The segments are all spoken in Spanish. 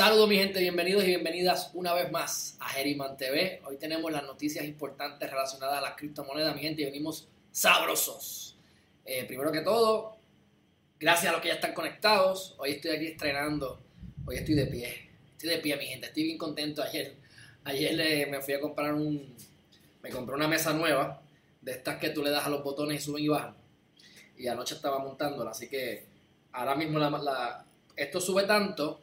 Saludos mi gente, bienvenidos y bienvenidas una vez más a Geriman TV. Hoy tenemos las noticias importantes relacionadas a las criptomonedas, mi gente, y venimos sabrosos. Eh, primero que todo, gracias a los que ya están conectados. Hoy estoy aquí estrenando, hoy estoy de pie, estoy de pie mi gente, estoy bien contento. Ayer, ayer me fui a comprar un, me compré una mesa nueva, de estas que tú le das a los botones y suben y bajan. Y anoche estaba montándola, así que ahora mismo esto sube tanto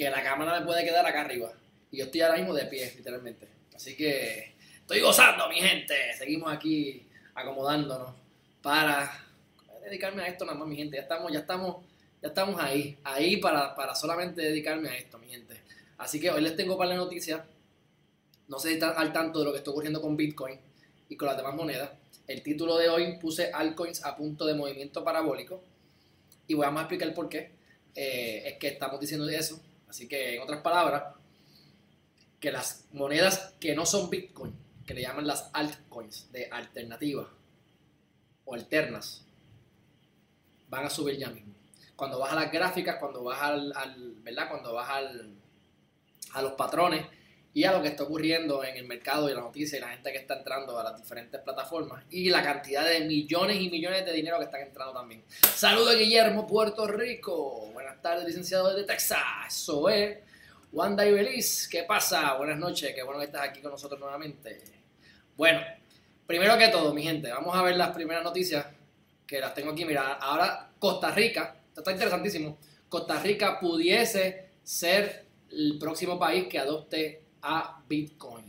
que la cámara me puede quedar acá arriba. Y yo estoy ahora mismo de pie, literalmente. Así que estoy gozando, mi gente. Seguimos aquí acomodándonos para dedicarme a esto nada más, mi gente. Ya estamos, ya estamos, ya estamos ahí, ahí para, para solamente dedicarme a esto, mi gente. Así que hoy les tengo para la noticia. No sé si están al tanto de lo que está ocurriendo con Bitcoin y con las demás monedas. El título de hoy puse altcoins a punto de movimiento parabólico. Y voy a explicar por qué. Eh, es que estamos diciendo eso Así que, en otras palabras, que las monedas que no son Bitcoin, que le llaman las altcoins de alternativa o alternas, van a subir ya mismo. Cuando vas a las gráficas, cuando vas al, ¿verdad? Cuando vas al, a los patrones y a lo que está ocurriendo en el mercado y la noticia y la gente que está entrando a las diferentes plataformas y la cantidad de millones y millones de dinero que están entrando también. Saludos Guillermo, Puerto Rico. Buenas tardes, licenciado de Texas. Eso es. Wanda y Beliz, ¿qué pasa? Buenas noches, qué bueno que estás aquí con nosotros nuevamente. Bueno, primero que todo, mi gente, vamos a ver las primeras noticias que las tengo aquí. Mira, ahora Costa Rica, esto está interesantísimo. Costa Rica pudiese ser el próximo país que adopte a Bitcoin.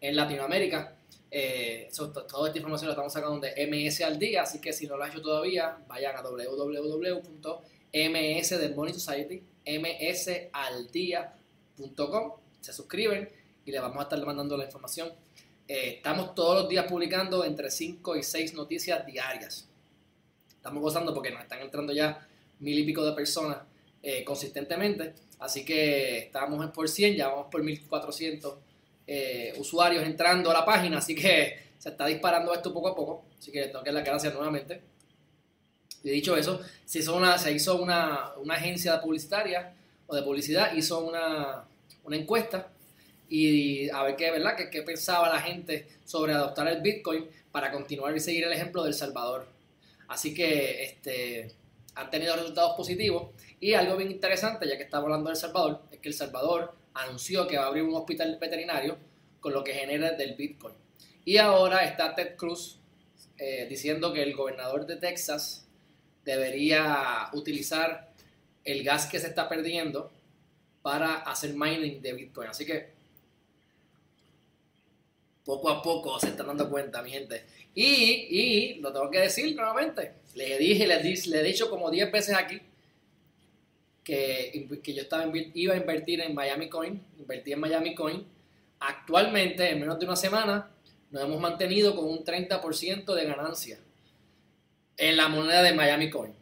En Latinoamérica, eh, toda esta información la estamos sacando de MS al día, así que si no lo has hecho todavía, vayan a www.ms de Money Society, msaldía.com, se suscriben y les vamos a estar mandando la información. Eh, estamos todos los días publicando entre 5 y 6 noticias diarias. Estamos gozando porque nos están entrando ya mil y pico de personas eh, consistentemente. Así que estábamos en por 100, ya vamos por 1400 eh, usuarios entrando a la página, así que se está disparando esto poco a poco. Así que tengo que dar las gracias nuevamente. Y dicho eso, se hizo una, una, agencia publicitaria o de publicidad, hizo una, encuesta y a ver qué, ¿verdad? qué pensaba la gente sobre adoptar el Bitcoin para continuar y seguir el ejemplo del Salvador. Así que este, han tenido resultados positivos. Y algo bien interesante, ya que estamos hablando de El Salvador, es que El Salvador anunció que va a abrir un hospital veterinario con lo que genera del Bitcoin. Y ahora está Ted Cruz eh, diciendo que el gobernador de Texas debería utilizar el gas que se está perdiendo para hacer mining de Bitcoin. Así que poco a poco se están dando cuenta, mi gente. Y, y lo tengo que decir nuevamente, le dije, le, le he dicho como 10 veces aquí que, que yo estaba, iba a invertir en Miami Coin, invertí en Miami Coin. Actualmente, en menos de una semana, nos hemos mantenido con un 30% de ganancia en la moneda de Miami Coin.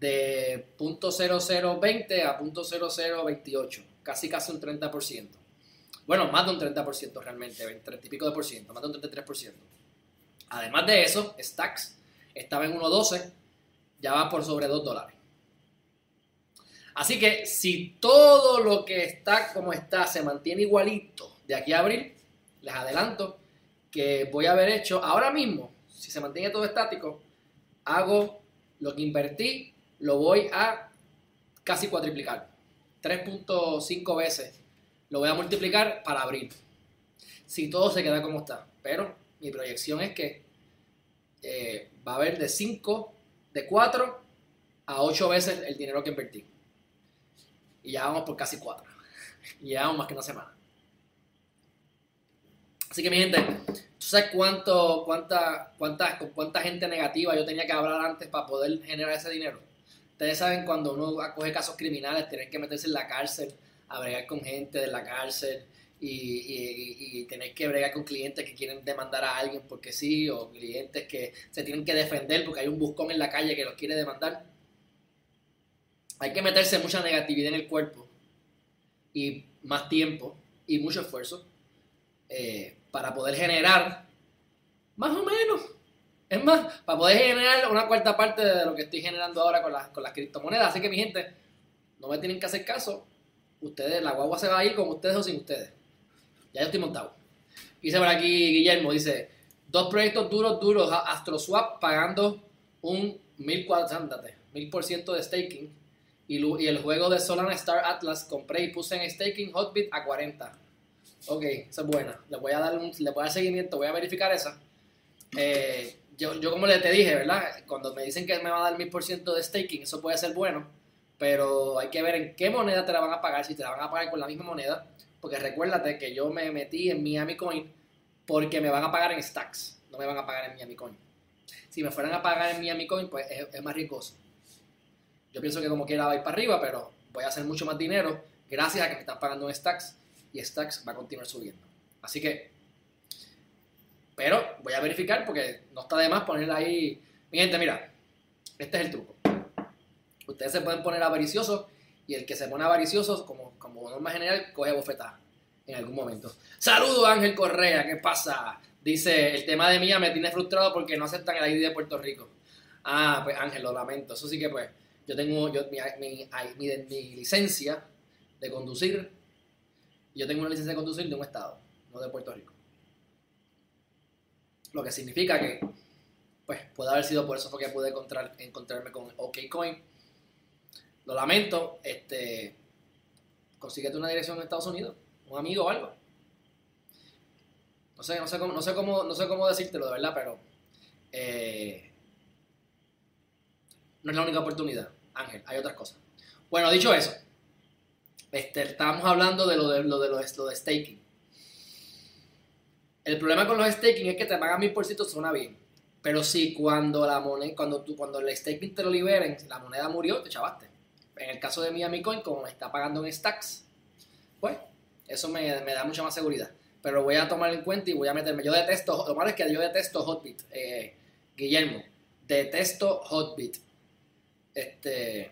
De .0020 a .0028, casi casi un 30%. Bueno, más de un 30% realmente, 30 y pico de por ciento, más de un 33%. Además de eso, Stacks estaba en 1.12, ya va por sobre 2 dólares. Así que si todo lo que está como está se mantiene igualito de aquí a abril, les adelanto que voy a haber hecho ahora mismo, si se mantiene todo estático, hago lo que invertí, lo voy a casi cuatriplicar. 3.5 veces lo voy a multiplicar para abril. Si todo se queda como está. Pero mi proyección es que eh, va a haber de 5, de 4 a 8 veces el dinero que invertí. Y ya vamos por casi 4. Y ya vamos más que una semana. Así que mi gente, ¿tú sabes cuánto, cuánta, cuánta, con cuánta gente negativa yo tenía que hablar antes para poder generar ese dinero? Ustedes saben cuando uno acoge casos criminales, tener que meterse en la cárcel, a bregar con gente de la cárcel, y, y, tener que bregar con clientes que quieren demandar a alguien porque sí, o clientes que se tienen que defender porque hay un buscón en la calle que los quiere demandar. Hay que meterse mucha negatividad en el cuerpo y más tiempo y mucho esfuerzo eh, para poder generar más o menos. Es más, para poder generar una cuarta parte de lo que estoy generando ahora con las, con las criptomonedas. Así que mi gente, no me tienen que hacer caso ustedes, la guagua se va a ir con ustedes o sin ustedes. Ya yo estoy montado. Dice por aquí Guillermo, dice, dos proyectos duros, duros, AstroSwap pagando un 1400, 1000% de staking y, el juego de Solana Star Atlas compré y puse en staking Hotbit a 40. Ok, esa es buena. Le voy a dar, un, le voy a dar seguimiento, voy a verificar esa. Eh, yo, yo como le te dije, ¿verdad? Cuando me dicen que me va a dar 1000% de staking, eso puede ser bueno, pero hay que ver en qué moneda te la van a pagar, si te la van a pagar con la misma moneda, porque recuérdate que yo me metí en Miami Coin porque me van a pagar en stacks, no me van a pagar en Miami Coin. Si me fueran a pagar en Miami Coin, pues es, más riesgoso. Yo pienso que como quiera va a ir para arriba, pero voy a hacer mucho más dinero gracias a que me están pagando en stacks y stacks va a continuar subiendo. Así que, pero voy a verificar porque no está de más poner ahí. Mi gente, mira, este es el truco. Ustedes se pueden poner avariciosos y el que se pone avaricioso, como, como norma general, coge bofetada en algún momento. Saludos Ángel Correa, ¿qué pasa? Dice, el tema de mía me tiene frustrado porque no aceptan el ID de Puerto Rico. Ah, pues Ángel, lo lamento. Eso sí que pues, yo tengo yo, mi, mi, licencia de conducir, yo tengo una licencia de conducir de un estado, no de Puerto Rico. Lo que significa que, pues, puede haber sido por eso porque pude encontrar, encontrarme con OKCoin. Lo lamento, este, consíguete una dirección en Estados Unidos, un amigo o algo no sé, no sé cómo, no sé cómo, no sé cómo decírtelo de verdad, pero eh, no es la única oportunidad, Ángel, hay otras cosas. Bueno, dicho eso, este, estábamos hablando de lo de, lo de, lo de, staking. El problema con los staking es que te pagan mil por suena bien. Pero si cuando la moneda, cuando tú, cuando el staking te lo liberen, la moneda murió, te chavaste. En el caso de Miami Coin, como me está pagando en stacks, pues eso me, me da mucha más seguridad pero voy a tomar en cuenta y voy a meterme. Yo detesto, lo malo es que yo detesto Hotbit, eh, Guillermo, detesto Hotbit. Este,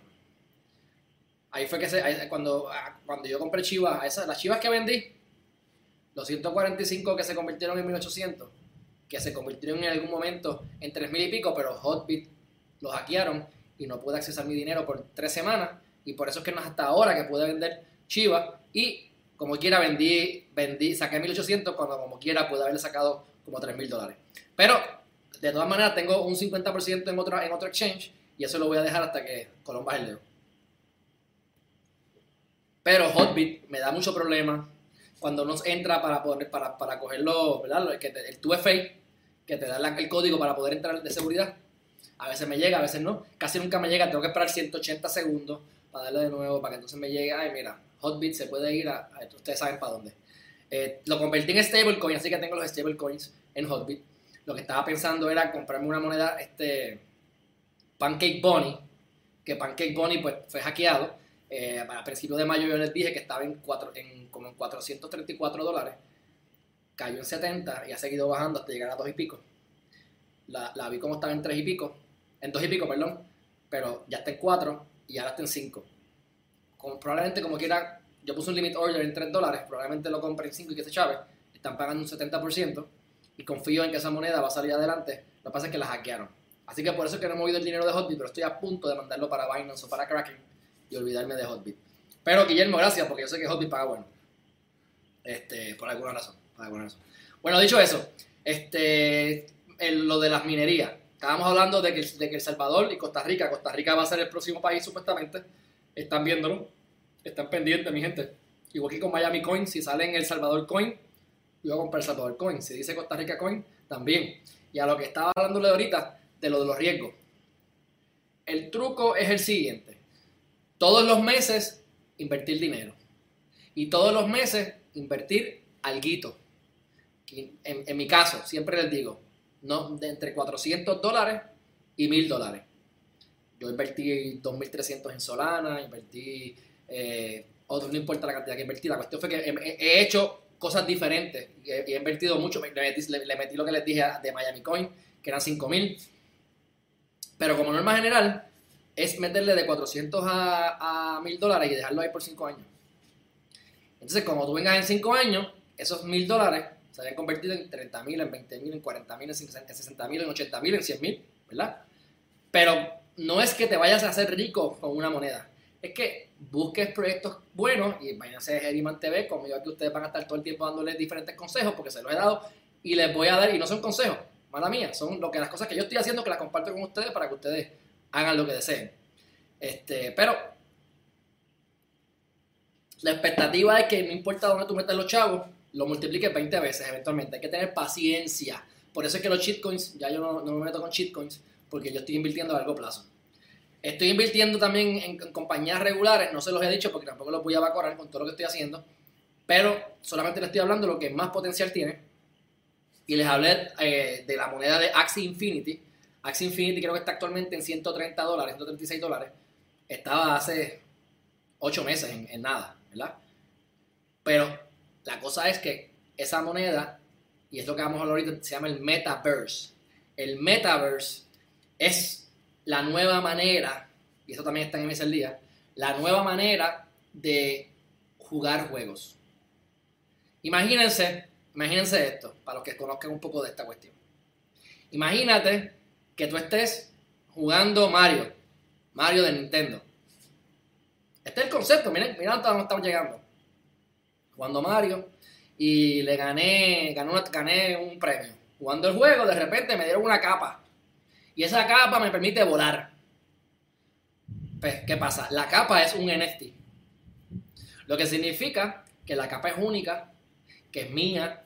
ahí fue que se, cuando, ah, cuando yo compré chivas, esas, las chivas que vendí, los 145 que se convirtieron en 1800, que se convirtieron en algún momento en 3000 y pico, pero Hotbit los hackearon y no pude accesar mi dinero por tres semanas y por eso es que no es hasta ahora que pude vender chivas y como quiera vendí, vendí, saqué 1800 cuando como quiera pude haberle sacado como 3000 dólares. Pero de todas maneras tengo un 50% en otro, en otro exchange y eso lo voy a dejar hasta que Colón baje el. Pero Hotbit me da mucho problema cuando uno entra para poder, para, para cogerlo, ¿verdad? El, el 2FA, que te da el código para poder entrar de seguridad. A veces me llega, a veces no. Casi nunca me llega, tengo que esperar 180 segundos para darle de nuevo, para que entonces me llegue, ay mira, Hotbit se puede ir a, ustedes saben para dónde. Eh, lo convertí en stablecoin, así que tengo los stablecoins en Hotbit. Lo que estaba pensando era comprarme una moneda, este, Pancake Bunny, que Pancake Bunny pues fue hackeado. Eh, a principios de mayo yo les dije que estaba en, cuatro, en como en 434 dólares. Cayó en 70 y ha seguido bajando hasta llegar a 2 y pico. La, la vi como estaba en 3 y pico, en 2 y pico, perdón, pero ya está en 4 y ahora está en 5 probablemente como quiera, yo puse un limit order en 3 dólares, probablemente lo compre en 5 y que se chave, están pagando un 70% y confío en que esa moneda va a salir adelante. Lo que pasa es que la hackearon. Así que por eso es que no he movido el dinero de Hotbit, pero estoy a punto de mandarlo para Binance o para Kraken y olvidarme de Hotbit. Pero Guillermo, gracias, porque yo sé que Hotbit paga bueno. Este, por alguna razón. Bueno, dicho eso, este, lo de las minerías. Estábamos hablando de que, de que El Salvador y Costa Rica, Costa Rica va a ser el próximo país supuestamente están viéndolo, están pendientes, mi gente. Igual que con Miami Coin, si sale en El Salvador Coin, yo voy a comprar El Salvador Coin. Si dice Costa Rica Coin, también. Y a lo que estaba hablándole ahorita, de lo de los riesgos. El truco es el siguiente. Todos los meses, invertir dinero. Y todos los meses, invertir alguito. En, en mi caso, siempre les digo, no, entre 400 dólares y 1000 dólares. Yo invertí 2.300 en Solana, invertí, eh, otro, no importa la cantidad que invertí, la cuestión fue que he, hecho cosas diferentes y he, invertido mucho, le metí, lo que les dije de Miami Coin, que eran 5.000, pero como norma general es meterle de 400 a, a 1.000 dólares y dejarlo ahí por 5 años. Entonces, como tú vengas en 5 años, esos 1.000 dólares se habían convertido en 30.000, en 20.000, en 40.000, en 60.000, en 80.000, en 100.000, ¿verdad? Pero no es que te vayas a hacer rico con una moneda. es que busques proyectos buenos y váyanse a Geriman TV, conmigo aquí ustedes van a estar todo el tiempo dándoles diferentes consejos porque se los he dado y les voy a dar, y no son consejos, mala mía, son lo que las cosas que yo estoy haciendo que las comparto con ustedes para que ustedes hagan lo que deseen. Este, pero la expectativa es que no importa dónde tú metas los chavos, lo multipliques 20 veces eventualmente. Hay que tener paciencia. Por eso es que los shitcoins, ya yo no, me meto con shitcoins, porque yo estoy invirtiendo a largo plazo. Estoy invirtiendo también en, compañías regulares, no se los he dicho porque tampoco los voy a evacuar con todo lo que estoy haciendo, pero solamente les estoy hablando de lo que más potencial tiene. Y les hablé eh, de la moneda de Axie Infinity. Axie Infinity creo que está actualmente en 130 dólares, 136 dólares. Estaba hace 8 meses en nada. ¿verdad? Pero la cosa es que esa moneda, y es lo que vamos a hablar ahorita, se llama el metaverse. El metaverse es la nueva manera, y eso también está en ese día, la nueva manera de jugar juegos. Imagínense, imagínense esto, para los que conozcan un poco de esta cuestión. Imagínate que tú estés jugando Mario, Mario de Nintendo. Este es el concepto, miren, miren dónde estamos llegando. Jugando Mario y le gané, gané un premio. Jugando el juego, de repente me dieron una capa. Y esa capa me permite volar. Pues, ¿qué pasa? La capa es un NFT. Lo que significa que la capa es única, que es mía,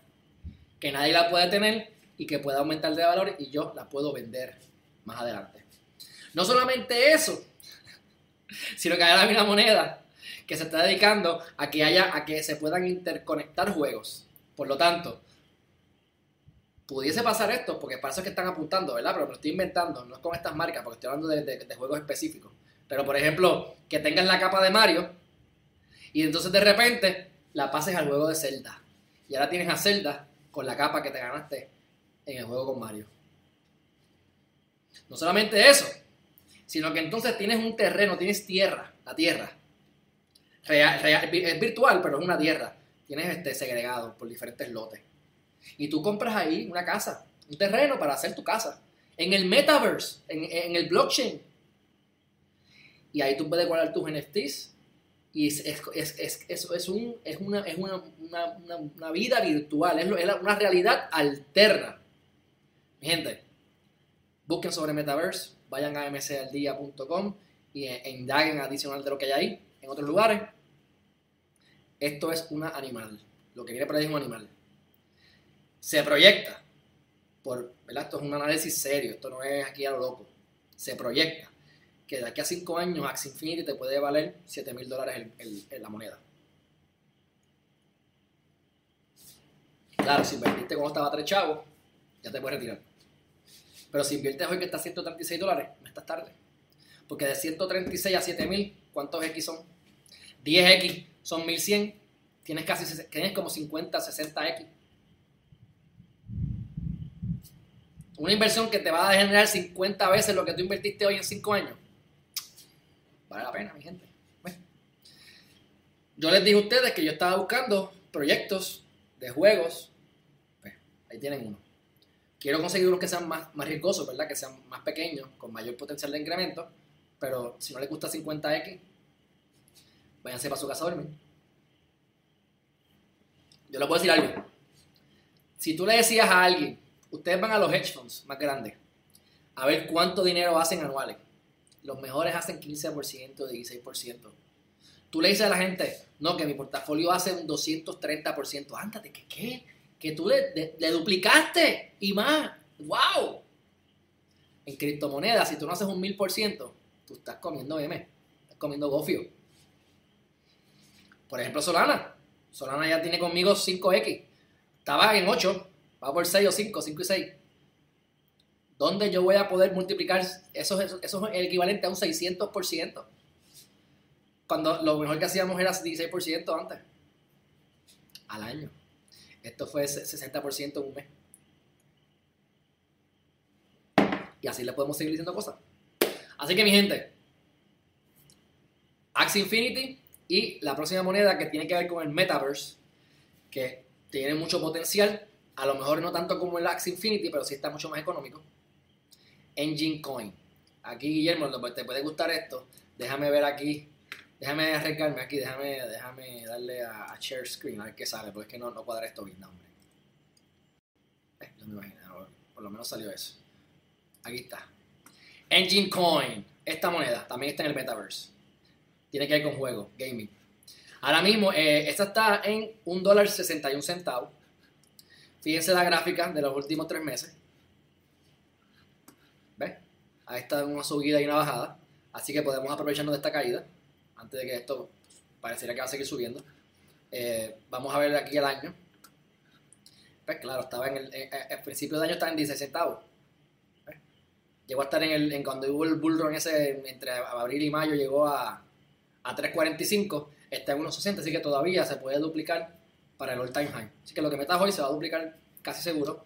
que nadie la puede tener y que puede aumentar de valor y yo la puedo vender más adelante. No solamente eso, sino que hay una moneda que se está dedicando a que haya, a que se puedan interconectar juegos. Por lo tanto, pudiese pasar esto, porque para eso es que están apuntando, ¿verdad? Pero me lo estoy inventando, no es con estas marcas, porque estoy hablando de, juegos específicos. Pero por ejemplo, que tengas la capa de Mario y entonces de repente la pases al juego de Zelda. Y ahora tienes a Zelda con la capa que te ganaste en el juego con Mario. No solamente eso, sino que entonces tienes un terreno, tienes tierra, la tierra. es virtual, pero es una tierra. Tienes este segregado por diferentes lotes. Y tú compras ahí una casa, un terreno para hacer tu casa. En el metaverse, en, el blockchain. Y ahí tú puedes guardar tus NFTs. Y es, es, un, es, una, es una, una, vida virtual, es, una realidad alterna. Mi gente, busquen sobre metaverse, vayan a mcaldia.com y e, indaguen adicional de lo que hay ahí en otros lugares. Esto es un animal. Lo que viene por ahí es un animal. Se proyecta por, ¿verdad? Esto es un análisis serio, esto no es aquí a lo loco. Se proyecta que de aquí a 5 años Axie Infinity te puede valer 7 mil dólares en la moneda. Claro, si vendiste cuando estaba tres chavos, ya te puedes retirar. Pero si inviertes hoy que está a 136 dólares, no estás tarde. Porque de 136 a 7000, ¿cuántos X son? 10X son 1100. Tienes casi tienes como 50, 60X. Una inversión que te va a generar 50 veces lo que tú invertiste hoy en 5 años. Vale la pena, mi gente. Yo les dije a ustedes que yo estaba buscando proyectos de juegos. Pues, ahí tienen uno. Quiero conseguir unos que sean más, más riesgosos, ¿verdad? Que sean más pequeños, con mayor potencial de incremento. Pero si no les gusta 50X, váyanse para su casa a dormir. Yo les puedo decir algo. Si tú le decías a alguien, ustedes van a los hedge funds más grandes, a ver cuánto dinero hacen anuales. Los mejores hacen 15%, 16%. Tú le dices a la gente, no, que mi portafolio hace un 230%. Ándate, ¿qué qué? que tú le, duplicaste y más. ¡Wow! En criptomonedas, si tú no haces un mil por ciento, tú estás comiendo M, estás comiendo gofio. Por ejemplo, Solana. Solana ya tiene conmigo 5X. Estaba en 8, va por 6 o 5, 5 y 6. ¿Dónde yo voy a poder multiplicar? Eso, eso, eso es el equivalente a un 600%. Cuando lo mejor que hacíamos era 16% antes. Al año. Esto fue 60% en un mes. Y así le podemos seguir diciendo cosas. Así que mi gente, Axie Infinity y la próxima moneda que tiene que ver con el Metaverse, que tiene mucho potencial, a lo mejor no tanto como el Axie Infinity, pero sí está mucho más económico. Engine Coin. Aquí, Guillermo, te puede gustar esto. Déjame ver aquí Déjame arreglarme aquí, déjame, déjame darle a, share screen a ver qué sale, porque es que no, no cuadra esto bien, no, hombre. Eh, no me imagino, por lo menos salió eso. Aquí está. Engine Coin. Esta moneda también está en el metaverse. Tiene que ver con juego, gaming. Ahora mismo, eh, esta está en un dólar 61 centavos. Fíjense la gráfica de los últimos tres meses. ¿Ves? Ahí está una subida y una bajada. Así que podemos aprovecharnos de esta caída antes de que esto pareciera que va a seguir subiendo. Eh, vamos a ver aquí el año. Pues claro, estaba en el, principio de año estaba en 16 centavos. Llegó a estar en el, en cuando hubo el bull run ese entre abril y mayo, llegó a, a 3.45, está en 1.60, así que todavía se puede duplicar para el all time high. Así que lo que metas hoy se va a duplicar casi seguro,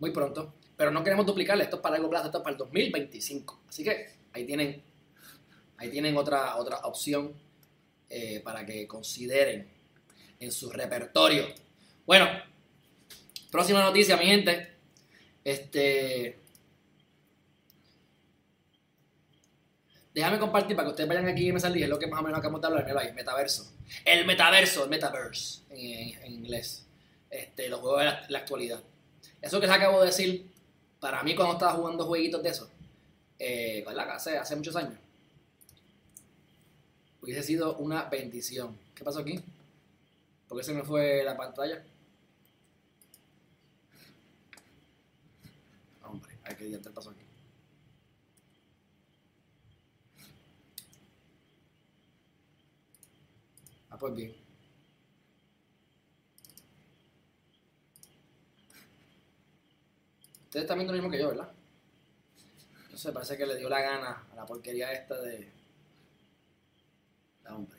muy pronto. Pero no queremos duplicarle, esto es para largo plazo, esto es para el 2025. Así que ahí tienen Ahí tienen otra, otra opción eh, para que consideren en su repertorio. Bueno, próxima noticia, mi gente. Este. Déjame compartir para que ustedes vayan aquí y me salgan. Es lo que más o menos acabamos de hablar. el metaverso. El metaverso, el metaverse en, inglés. Este, los juegos de la, actualidad. Eso que les acabo de decir, para mí cuando estaba jugando jueguitos de eso, eh, hace, hace muchos años, hubiese sido una bendición. ¿Qué pasó aquí? ¿Por qué se me fue la pantalla? Hombre, hay que el paso aquí. Ah, pues bien. Ustedes están viendo lo mismo que yo, ¿verdad? No sé, parece que le dio la gana a la porquería esta de hombre.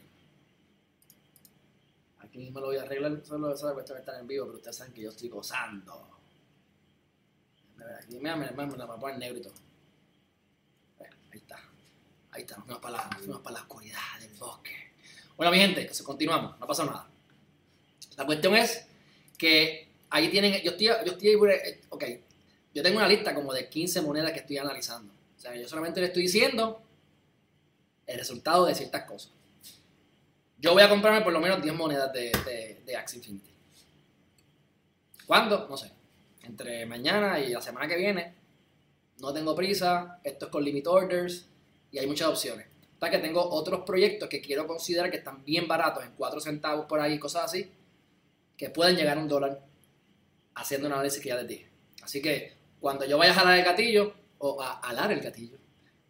Aquí mismo lo voy a arreglar, solo esa cuestión estar en vivo, pero ustedes saben que yo estoy gozando. Aquí me, me, me, la a poner negro. Ahí está. Ahí está, nos para, la, para la oscuridad del bosque. Bueno, mi gente, continuamos, no pasa nada. La cuestión es que ahí tienen, yo estoy, yo estoy, eh, ok, yo tengo una lista como de 15 monedas que estoy analizando. O sea, yo solamente le estoy diciendo el resultado de ciertas cosas. Yo voy a comprarme por lo menos 10 monedas de, de, Axie Infinity. ¿Cuándo? No sé. Entre mañana y la semana que viene. No tengo prisa. Esto es con limit orders. Y hay muchas opciones. Hasta que tengo otros proyectos que quiero considerar que están bien baratos, en 4 centavos por ahí, cosas así, que pueden llegar a un dólar haciendo un análisis que ya les dije. Así que cuando yo vaya a jalar el gatillo, o a alar el gatillo,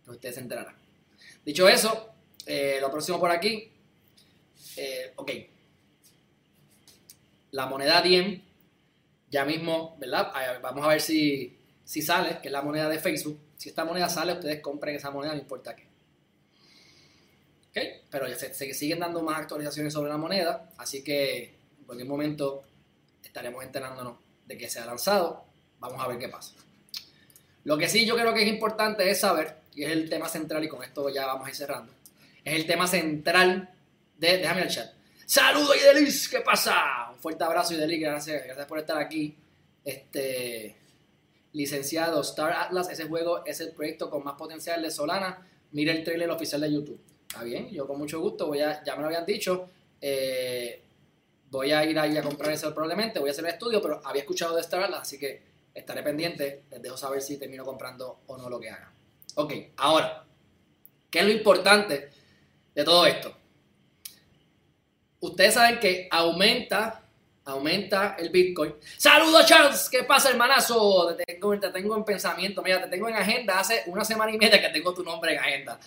pues ustedes se enterarán. Dicho eso, eh, lo próximo por aquí, eh, ok, la moneda Diem, ya mismo, ¿verdad? Vamos a ver si, si sale, que es la moneda de Facebook. Si esta moneda sale, ustedes compren esa moneda, no importa qué. Ok, pero se, se siguen dando más actualizaciones sobre la moneda, así que en cualquier momento estaremos enterándonos de que se ha lanzado. Vamos a ver qué pasa. Lo que sí yo creo que es importante es saber, y es el tema central, y con esto ya vamos a ir cerrando, es el tema central déjame el chat. Saludos Idelis, ¿qué pasa? Un fuerte abrazo Idelis, gracias, gracias por estar aquí. Este licenciado Star Atlas, ese juego es el proyecto con más potencial de Solana. Mira el trailer oficial de YouTube. Está bien, yo con mucho gusto voy a, ya me lo habían dicho, eh, voy a ir ahí a comprar eso probablemente, voy a hacer el estudio, pero había escuchado de Star Atlas, así que estaré pendiente, les dejo saber si termino comprando o no lo que haga. Ok, ahora, ¿qué es lo importante de todo esto? ustedes saben que aumenta, aumenta el Bitcoin. Saludos, Charles. ¿Qué pasa, hermanazo? Te tengo, te tengo en pensamiento. Mira, te tengo en agenda. Hace una semana y media que tengo tu nombre en agenda.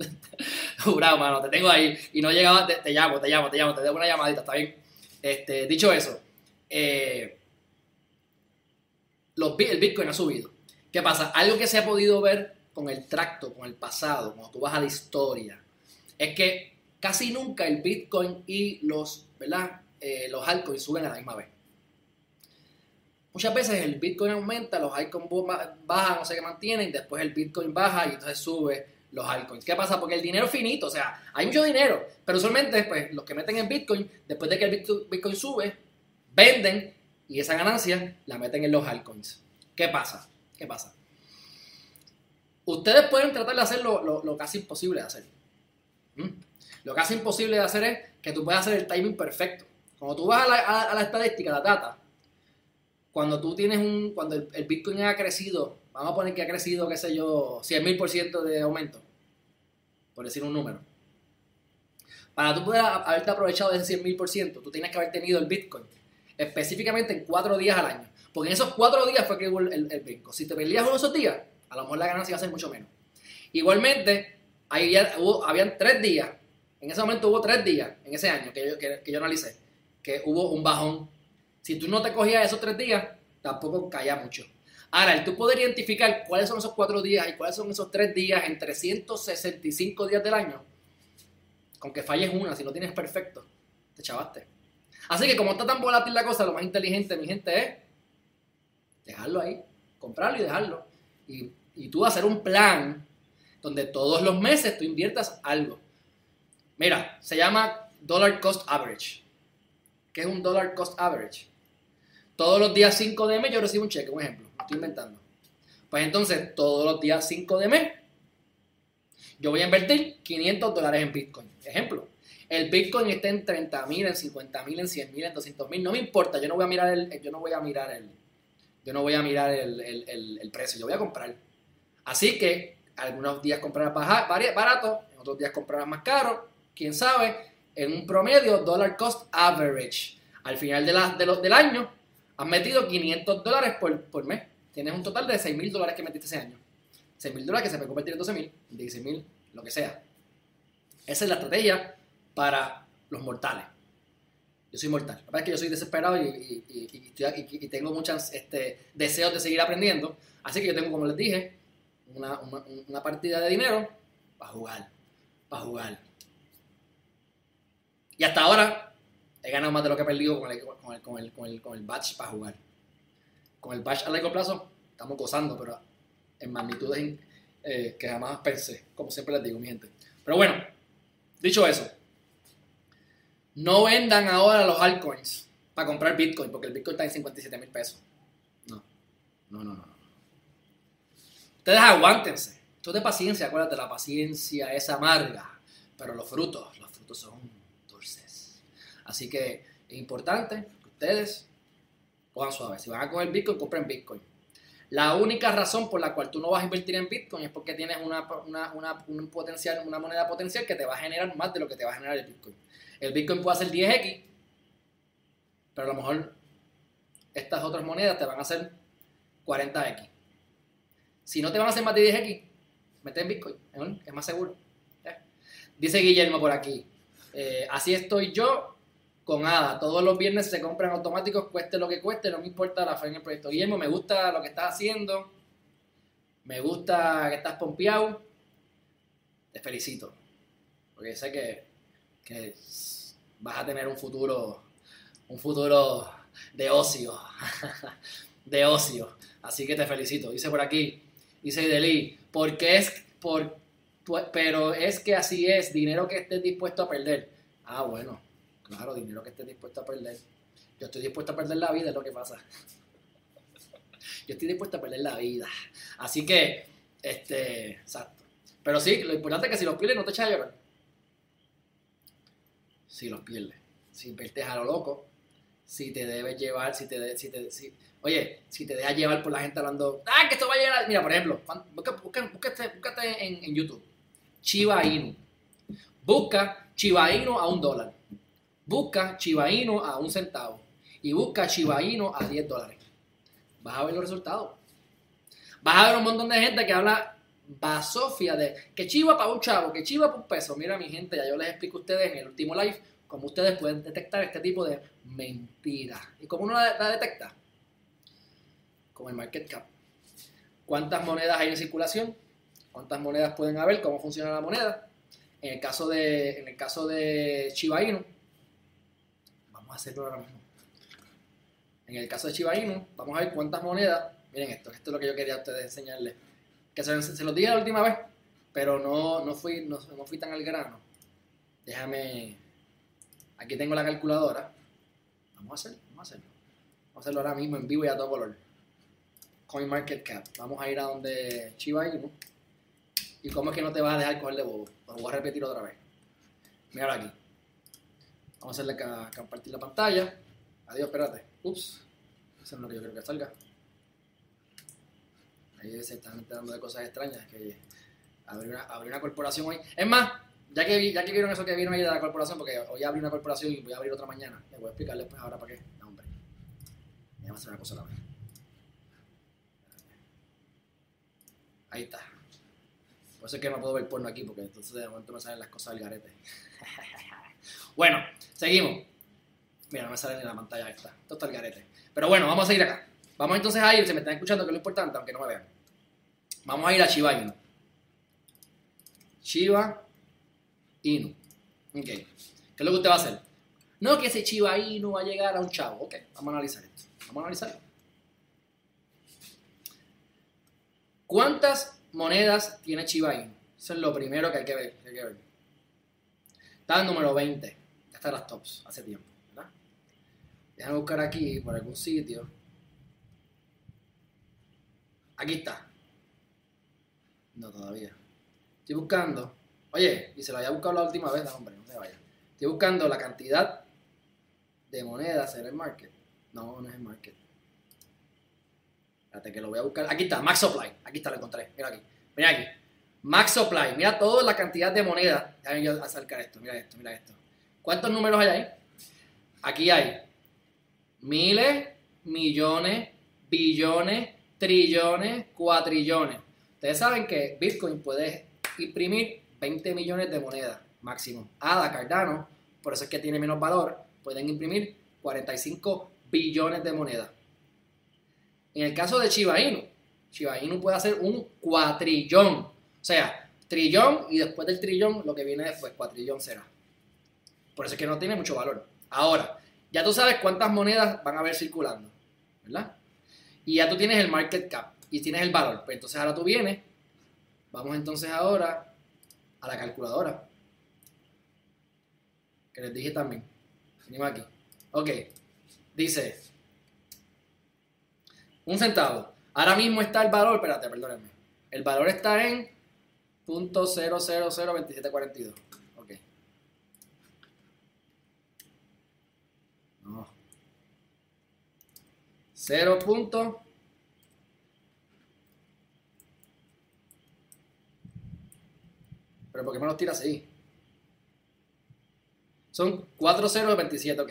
Jurado, mano. Te tengo ahí. Y no llegaba. Te, llamo, te llamo, te llamo. Te doy una llamadita. ¿Está bien? Este, dicho eso, eh, el Bitcoin ha subido. ¿Qué pasa? Algo que se ha podido ver con el tracto, con el pasado, cuando tú vas a la historia, es que casi nunca el Bitcoin y los, ¿verdad? Eh, los altcoins suben a la misma vez. Muchas veces el Bitcoin aumenta, los altcoins bajan o se mantienen, después el Bitcoin baja y entonces sube los altcoins. ¿Qué pasa? Porque el dinero es finito, o sea, hay mucho dinero, pero usualmente pues, los que meten en Bitcoin, después de que el Bitcoin sube, venden y esa ganancia la meten en los altcoins. ¿Qué pasa? ¿Qué pasa? Ustedes pueden tratar de hacer lo, casi imposible de hacer. ¿Mm? Lo hace imposible de hacer es que tú puedas hacer el timing perfecto. Cuando tú vas a la, a, la estadística, la data, cuando tú tienes un, cuando el, el, Bitcoin ha crecido, vamos a poner que ha crecido, qué sé yo, 100.000% de aumento, por decir un número. Para tú poder haberte aprovechado de ese 100.000%, tú tienes que haber tenido el Bitcoin específicamente en cuatro días al año. Porque en esos cuatro días fue que hubo el, Bitcoin. Si te perdías uno de esos días, a lo mejor la ganancia iba a ser mucho menos. Igualmente, ahí ya hubo, habían tres días, en ese momento hubo tres días, en ese año que yo, que, que yo analicé, que hubo un bajón. Si tú no te cogías esos tres días, tampoco caía mucho. Ahora, el tú poder identificar cuáles son esos cuatro días y cuáles son esos tres días en 365 días del año, con que falles una, si no tienes perfecto, te chavaste. Así que como está tan volátil la cosa, lo más inteligente, mi gente, es dejarlo ahí, comprarlo y dejarlo. Y, tú hacer un plan donde todos los meses tú inviertas algo. Mira, se llama Dollar Cost Average. ¿Qué es un Dollar Cost Average? Todos los días 5 de mes yo recibo un cheque, un ejemplo, estoy inventando. Pues entonces, todos los días 5 de mes, yo voy a invertir 500 dólares en Bitcoin. Ejemplo, el Bitcoin está en 30 mil, en 50 mil, en 100 mil, en 200 mil, no me importa, yo no voy a mirar el, yo no voy a mirar el, yo no voy a mirar el, precio, yo voy a comprar. Así que algunos días comprarás barato, en otros días comprarás más caro, quién sabe, en un promedio, dollar cost average. Al final de la, de del año, has metido 500 dólares por, por mes. Tienes un total de 6 mil dólares que metiste ese año. 6 mil dólares que se puede convertir en 12 mil, 16 mil, lo que sea. Esa es la estrategia para los mortales. Yo soy mortal. La verdad es que yo soy desesperado y, tengo muchos este, deseos de seguir aprendiendo. Así que yo tengo, como les dije, una, partida de dinero para jugar. Para jugar. Y hasta ahora he ganado más de lo que he perdido con el, con el, con el, con el, con el batch para jugar. Con el batch a largo plazo estamos gozando, pero en magnitudes eh, que jamás pensé, como siempre les digo, mi gente. Pero bueno, dicho eso, no vendan ahora los altcoins para comprar Bitcoin, porque el Bitcoin está en 57 mil pesos. No, no, no, no. Ustedes aguántense. Esto es de paciencia, acuérdate, la paciencia es amarga, pero los frutos, los frutos son dulces. Así que es importante que ustedes cojan suave. Si van a coger Bitcoin, compren Bitcoin. La única razón por la cual tú no vas a invertir en Bitcoin es porque tienes una, un potencial, una moneda potencial que te va a generar más de lo que te va a generar el Bitcoin. El Bitcoin puede hacer 10x, pero a lo mejor estas otras monedas te van a hacer 40x. Si no te van a hacer más de 10x, mete en Bitcoin, es más seguro. Dice Guillermo por aquí, eh, así estoy yo con ADA. Todos los viernes se compran automáticos, cueste lo que cueste, no me importa la fe en el proyecto. Guillermo, me gusta lo que estás haciendo, me gusta que estás pompeado, te felicito, porque sé que que vas a tener un futuro, un futuro de ocio, de ocio. Así que te felicito. Dice por aquí, dice Deli, porque es, por, pero es que así es, dinero que estés dispuesto a perder. Ah, bueno, claro, dinero que estés dispuesto a perder. Yo estoy dispuesto a perder la vida, es lo que pasa. Yo estoy dispuesto a perder la vida. Así que, este, exacto. Pero sí, lo importante es que si los pierdes no te echas a llorar si los pierdes. Si inviertes a lo loco, si te debes llevar, si te, si te si, oye, si te dejas llevar por la gente hablando, ah, que esto va a llegar, mira, por ejemplo, busca, búscate, en, YouTube, Chiba Inu. Busca Chiba Inu a un dólar. Busca Chiba Inu a un centavo. Y busca Chiba Inu a 10 dólares. Vas a ver los resultados. Vas a ver un montón de gente que habla basofia de que chiva para un chavo, que chiva para un peso. Mira, mi gente, ya yo les explico a ustedes en el último live cómo ustedes pueden detectar este tipo de mentiras. ¿Y cómo uno la, detecta? Con el market cap. ¿Cuántas monedas hay en circulación? ¿Cuántas monedas pueden haber? ¿Cómo funciona la moneda? En el caso de, en el caso de Shiba Inu, vamos a hacerlo ahora mismo. En el caso de Shiba Inu, vamos a ver cuántas monedas. Miren esto, esto es lo que yo quería a ustedes enseñarles que se, se los dije la última vez, pero no, no, fui, no, fui tan al grano. Déjame. Aquí tengo la calculadora. Vamos a hacerlo, vamos a hacerlo. Vamos a hacerlo ahora mismo en vivo y a todo color. CoinMarketCap. Vamos a ir a donde Chiva Inu. ¿Y cómo es que no te vas a dejar coger de bobo? Lo voy a repetir otra vez. Mira aquí. Vamos a hacerle compartir la pantalla. Adiós, espérate. Ups. Eso no es lo que yo creo que salga. Se están enterando de cosas extrañas. Que abrir una, una corporación hoy. Es más, ya que, ya que vieron eso que vieron ahí de la corporación, porque hoy abrí una corporación y voy a abrir otra mañana. Les voy a explicarles después ahora para qué. No, hombre. A hacer una cosa la vez. Ahí está. Por eso es que no puedo ver porno aquí, porque entonces de momento me salen las cosas del garete. bueno, seguimos. Mira, no me sale ni la pantalla esta. Esto está el garete. Pero bueno, vamos a seguir acá. Vamos entonces a ir, se me están escuchando, que es lo importante, aunque no me vean. Vamos a ir a Shiba Inu. Shiba Inu. Ok. ¿Qué es lo que usted va a hacer? No que ese Shiba Inu va a llegar a un chavo. Ok, vamos a analizar esto. Vamos a analizarlo. ¿Cuántas monedas tiene Shiba Inu? Eso es lo primero que hay que ver. Está el número 20. Ya está en las tops hace tiempo. ¿verdad? Déjame buscar aquí por algún sitio. Aquí está. No, todavía. Estoy buscando. Oye, y se lo había buscado la última vez, hombre, no se vaya. Estoy buscando la cantidad de monedas en el market. No, no es el market. Espérate que lo voy a buscar. Aquí está, Max Supply. Aquí está, lo encontré. Mira aquí. Mira aquí. Max Supply. Mira toda la cantidad de monedas. Déjame yo acercar esto. Mira esto, mira esto. ¿Cuántos números hay ahí? Aquí hay miles, millones, billones, trillones, cuatrillones. Ustedes saben que Bitcoin puede imprimir 20 millones de monedas máximo. ADA, Cardano, por eso es que tiene menos valor, pueden imprimir 45 billones de monedas. En el caso de Shiba Inu, Shiba Inu puede hacer un cuatrillón. O sea, trillón y después del trillón lo que viene después, cuatrillón será. Por eso es que no tiene mucho valor. Ahora, ya tú sabes cuántas monedas van a haber circulando, ¿verdad? Y ya tú tienes el market cap y tienes el valor. Pues entonces ahora tú vienes, vamos entonces ahora a la calculadora. Que les dije también. Venimos aquí. Ok. Dice, un centavo. Ahora mismo está el valor, espérate, perdónenme. El valor está en .0002742. Ok. No. 0. Pero ¿por qué me los tiras así? Son 4 ceros 27, ok.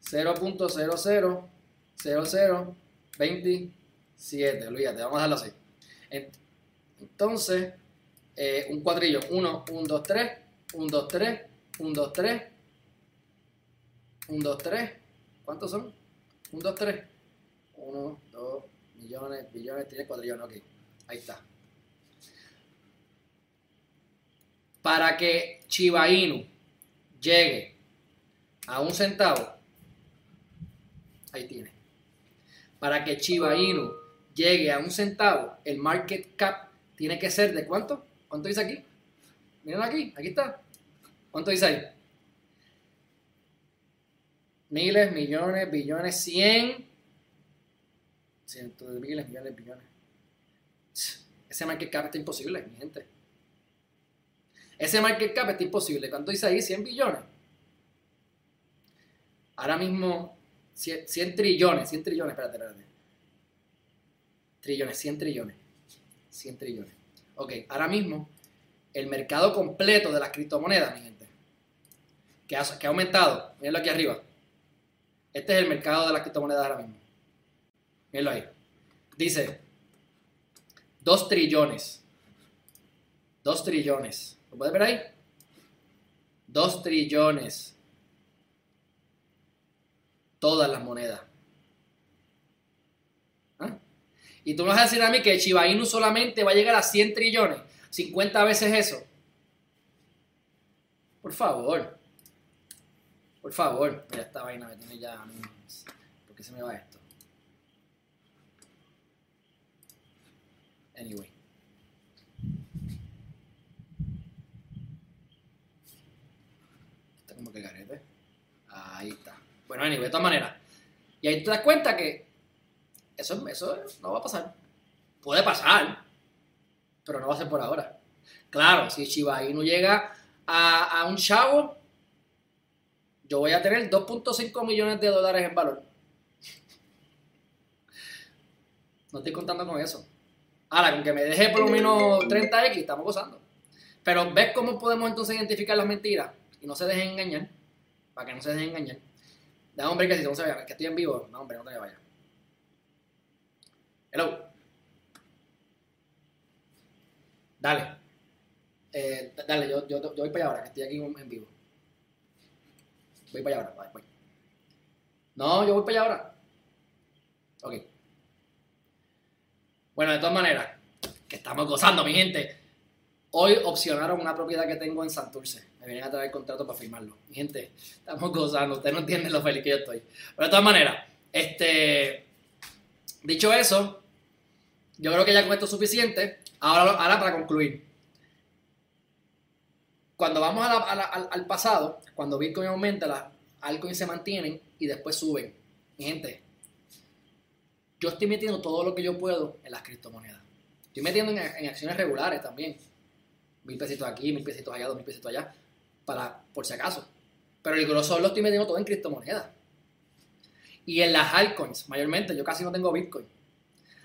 0.0000 27, olvídate, vamos a dejarlo así. Entonces, eh, un cuadrillo, 1, 1, 2, 3, 1, 2, 3, 1, 2, 3, 1, 2, 3, ¿cuántos son? 1, 2, 3, 1, 2, millones, billones, 3, cuadrillones, ok, ahí está. Para que Chiba llegue a un centavo, ahí tiene para que Chiba llegue a un centavo, el market cap tiene que ser de cuánto? ¿Cuánto dice aquí? Miren aquí, aquí está. ¿Cuánto dice ahí? Miles, millones, billones, cien. Cientos de miles, millones, billones. Ese market cap está imposible, mi gente. Ese market cap está imposible. ¿Cuánto dice ahí? 100 billones. Ahora mismo 100, trillones, 100 trillones, espérate, espérate. Trillones, 100 trillones. 100 trillones. Ok, ahora mismo el mercado completo de las criptomonedas, mi gente, que ha, que ha aumentado, mírenlo aquí arriba. Este es el mercado de las criptomonedas ahora mismo. Mírenlo ahí. Dice 2 trillones. 2 trillones. ¿Lo puedes ver ahí? 2 trillones todas las monedas. ¿Ah? Y tú me vas a decir a mí que Shiba Inu solamente va a llegar a 100 trillones, 50 veces eso. Por favor. Por favor. Mira, esta vaina me tiene ya. ¿Por qué se me va esto? Anyway. Está como que carete. Ahí está. Bueno, anyway, de todas maneras. Y ahí te das cuenta que eso, eso no va a pasar. Puede pasar, pero no va a ser por ahora. Claro, si Shiba Inu llega a, a un chavo, yo voy a tener 2.5 millones de dólares en valor. No estoy contando con eso. Ahora, con que me deje por lo menos 30X, estamos gozando. Pero ¿ves cómo podemos entonces identificar las mentiras? Y no se dejen engañar. Para que no se dejen engañar. Da hombre que si no se vaya, que estoy en vivo. No, hombre, no te vayas. Hello. Dale. Eh, dale, yo, yo, yo, voy para allá ahora, que estoy aquí en vivo. Voy para allá ahora, voy. No, yo voy para allá ahora. Ok. Bueno, de todas maneras, que estamos gozando, mi gente. Hoy opcionaron una propiedad que tengo en Santurce. Vienen a traer el contrato para firmarlo. Gente, estamos gozando. Ustedes no entienden lo feliz que yo estoy. Pero de todas maneras, este, dicho eso, yo creo que ya con esto es suficiente. Ahora, ahora para concluir. Cuando vamos al pasado, cuando Bitcoin aumenta, las altcoins se mantienen y después suben. Gente, yo estoy metiendo todo lo que yo puedo en las criptomonedas. Estoy metiendo en, acciones regulares también. Mil pesitos aquí, mil pesitos allá, dos mil pesitos allá, para, por si acaso. Pero el grosor lo estoy metiendo todo en criptomonedas. Y en las altcoins, mayormente, yo casi no tengo Bitcoin.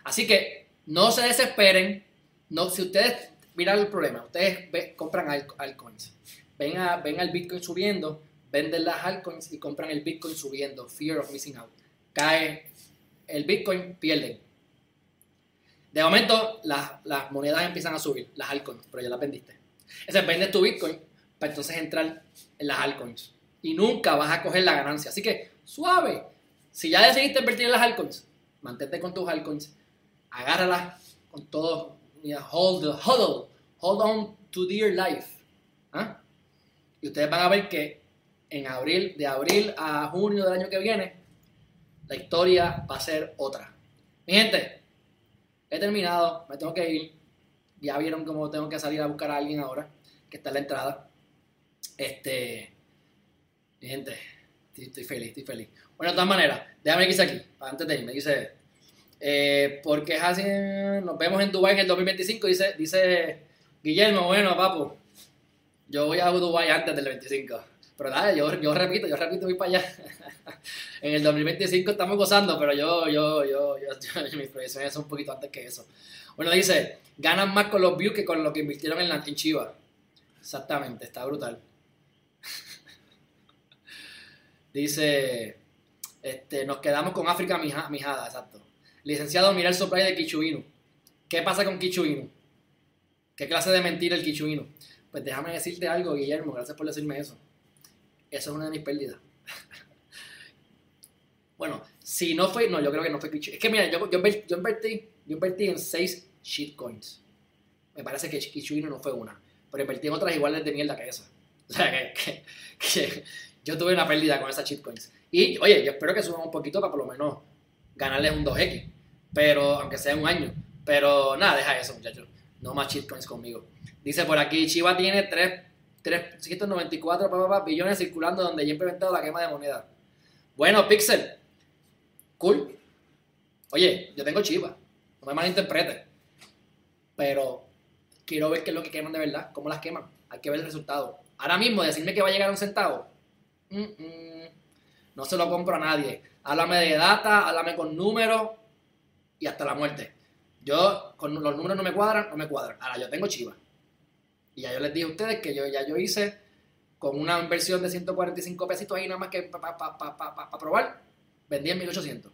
Así que no se desesperen. No, si ustedes, miran el problema, ustedes compran altcoins, ven, ven al Bitcoin subiendo, venden las altcoins y compran el Bitcoin subiendo. Fear of missing out. Cae el Bitcoin, pierden. De momento, las, monedas empiezan a subir, las altcoins, pero ya las vendiste. Entonces, vendes tu Bitcoin entonces entrar en las altcoins. Y nunca vas a coger la ganancia. Así que, suave. Si ya decidiste invertir en las altcoins, mantente con tus altcoins, agárralas con todo, hold, hold, hold on to dear life. ¿ah? Y ustedes van a ver que en abril, de abril a junio del año que viene, la historia va a ser otra. Mi gente, he terminado, me tengo que ir. Ya vieron cómo tengo que salir a buscar a alguien ahora, que está en la entrada. Este, gente, estoy, feliz, estoy feliz. Bueno, de todas maneras, déjame dice aquí, antes de irme, dice, eh, porque es así, nos vemos en Dubai en el 2025, dice, dice Guillermo, bueno, papu, yo voy a Dubai antes del 25. Pero nada, yo, yo repito, yo repito, voy para allá. en el 2025 estamos gozando, pero yo, yo, yo, yo, mis proyecciones son un poquito antes que eso. Bueno, dice, ganan más con los views que con lo que invirtieron en la en Chiva. Exactamente, está brutal. Dice, este, nos quedamos con África Mijada, exacto. Licenciado Mirar Supply de Kichuino. ¿Qué pasa con Kichuino? ¿Qué clase de mentira el Kichuino? Pues déjame decirte algo, Guillermo, gracias por decirme eso. Eso es una de mis pérdidas. bueno, si no fue, no, yo creo que no fue Es que mira, yo, yo, invertí, yo invertí en seis shitcoins. Me parece que Kichuino no fue una. Pero invertí en otras iguales de mierda que esa. O sea, que, yo tuve una pérdida con esas shitcoins. Y, oye, yo espero que suban un poquito para por lo menos ganarles un 2X. Pero, aunque sea un año. Pero nada, deja eso, muchachos. No más shitcoins conmigo. Dice por aquí, Chiva tiene tres 394 billones circulando donde ya he implementado la quema de moneda. Bueno, Pixel, cool. Oye, yo tengo chiva, no me malinterprete. Pero quiero ver qué es lo que queman de verdad, cómo las queman. Hay que ver el resultado. Ahora mismo decirme que va a llegar a un centavo, no se lo compro a nadie. Háblame de data, háblame con números y hasta la muerte. Yo, con los números no me cuadran, no me cuadran. Ahora yo tengo chiva. Y ya yo les dije a ustedes que yo ya yo hice con una inversión de 145 pesitos ahí nada más que para probar, vendí en 1800.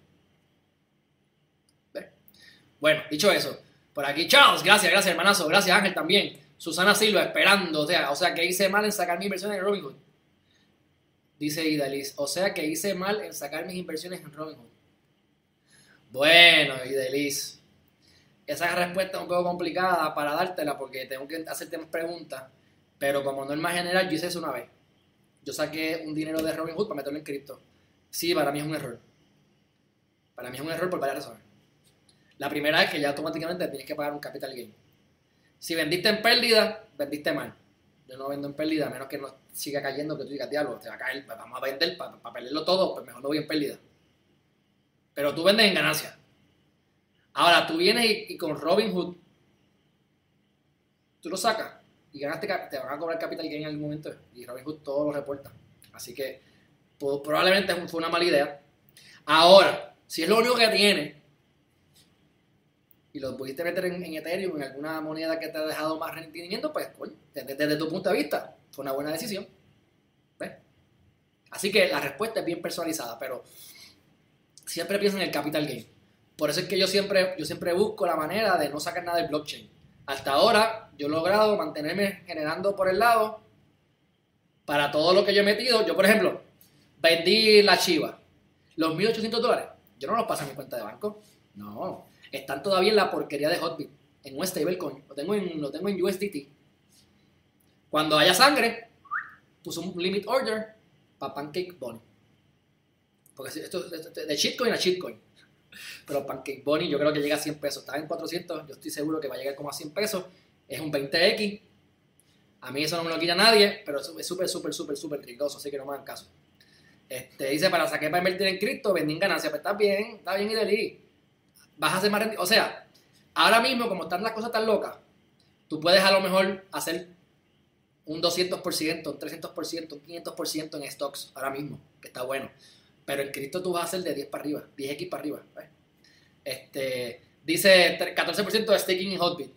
Bueno, dicho eso, por aquí, Charles, gracias, gracias hermanazo, gracias Ángel también. Susana Silva, esperando, o sea, o sea que hice mal en sacar mi inversión en Robinhood. Dice Idalis, o sea que hice mal en sacar mis inversiones en Robinhood. Bueno, Idalis, esa respuesta es un poco complicada para dártela porque tengo que hacerte más preguntas, pero como norma general yo hice eso una vez. Yo saqué un dinero de Robinhood para meterlo en cripto. Sí, para mí es un error. Para mí es un error por varias razones. La primera es que ya automáticamente tienes que pagar un capital gain. Si vendiste en pérdida, vendiste mal. Yo no vendo en pérdida, a menos que no siga cayendo, que tú digas, diablo, te va a caer, pues vamos a vender para, perderlo todo, pues mejor no voy en pérdida. Pero tú vendes en ganancia. Ahora, tú vienes y, con Robin Hood, tú lo sacas. y ganaste, te van a cobrar capital gain en algún momento. Y Robinhood todo lo reporta. Así que probablemente fue una mala idea. Ahora, si es lo único que tiene y lo pudiste meter en, Ethereum, en alguna moneda que te ha dejado más rendimiento, pues desde, tu punto de vista fue una buena decisión. ¿Ves? Así que la respuesta es bien personalizada, pero siempre piensa en el capital gain. Por eso es que yo siempre, yo siempre busco la manera de no sacar nada del blockchain. Hasta ahora yo he logrado mantenerme generando por el lado para todo lo que yo he metido. Yo, por ejemplo, vendí la Chiva. Los 1.800 dólares, yo no los paso a mi cuenta de banco. No, están todavía en la porquería de Hotbit, en un stablecoin. Lo tengo en, lo tengo en USDT. Cuando haya sangre, puse un limit order para Pancake Bunny. Porque esto es de shitcoin a shitcoin. Pero Pancake Bunny yo creo que llega a 100 pesos. Está en 400, yo estoy seguro que va a llegar como a 100 pesos. Es un 20X. A mí eso no me lo quita nadie, pero es súper, súper, súper, súper ricoso, así que no me hagan caso. Este, dice, para sacar para invertir en cripto, vendí en ganancias. Pues está bien, está bien y deli vas a hacer más O sea, ahora mismo, como están las cosas tan locas, tú puedes a lo mejor hacer un 200%, un 300%, un 500% en stocks ahora mismo, que está bueno. Pero en cripto tú vas a hacer de 10 para arriba, 10x para arriba. Este, dice 14% de staking en Hotbit.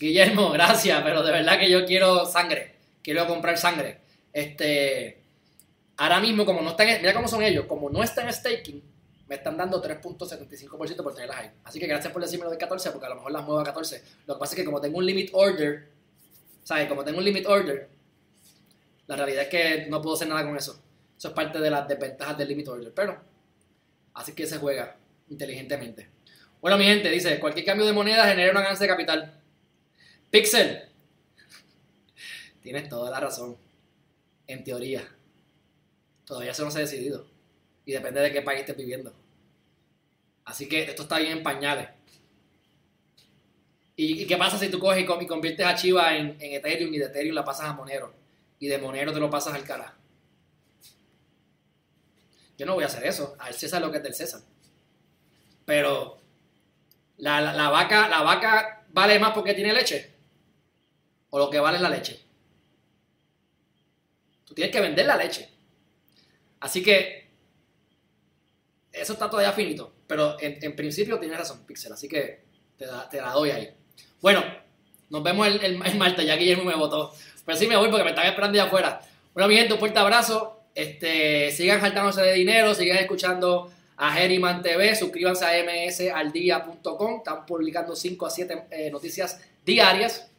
Guillermo, gracias, pero de verdad que yo quiero sangre. Quiero comprar sangre. Este, ahora mismo, como no están, mira cómo son ellos, como no están staking, me están dando 3.75% por tenerlas ahí. Así que gracias por decirme lo de 14, porque a lo mejor las muevo a 14. Lo que pasa es que como tengo un limit order, ¿sabes? Como tengo un limit order, la realidad es que no puedo hacer nada con eso. Eso es parte de las desventajas del limit order. Pero, así que se juega inteligentemente. Bueno, mi gente, dice, cualquier cambio de moneda genera una ganancia de capital. Pixel. Tienes toda la razón. En teoría. Todavía se no se ha decidido y depende de qué país estés viviendo. Así que esto está bien en pañales. ¿Y, qué pasa si tú coges y conviertes a Chiva en, Ethereum y de Ethereum la pasas a Monero? Y de Monero te lo pasas al cara. Yo no voy a hacer eso. Al César lo que es del César. Pero la, la, vaca, la vaca vale más porque tiene leche. O lo que vale es la leche. Tú tienes que vender la leche. Así que eso está todavía finito, pero en, principio tienes razón, Pixel, así que te, la doy ahí. Bueno, nos vemos el, el, martes, ya Guillermo me votó. Pero sí me voy porque me están esperando allá afuera. Bueno, mi gente, un fuerte abrazo. Este, sigan saltándose de dinero, sigan escuchando a Geriman TV, suscríbanse a msaldia.com, están publicando 5 a 7 eh, noticias diarias.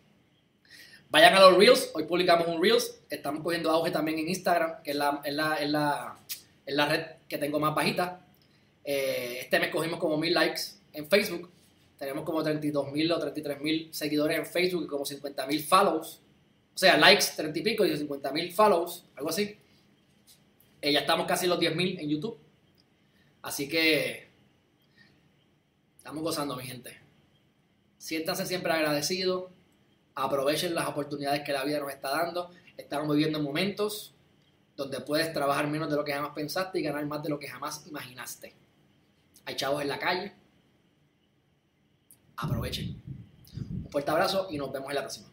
Vayan a los Reels, hoy publicamos un Reels, estamos cogiendo auge también en Instagram, que es la, es la, es la, es la red que tengo más bajita. Eh, este mes cogimos como mil likes en Facebook. Tenemos como 32 mil o 33 mil seguidores en Facebook y como 50 mil follows. O sea, likes 30 y pico y 50 mil follows, algo así. Eh, ya estamos casi los 10 mil en YouTube. Así que estamos gozando, mi gente. Siéntanse siempre agradecidos. Aprovechen las oportunidades que la vida nos está dando. Estamos viviendo momentos donde puedes trabajar menos de lo que jamás pensaste y ganar más de lo que jamás imaginaste. Hay chavos en la calle. Aprovechen. Un fuerte abrazo y nos vemos en la próxima.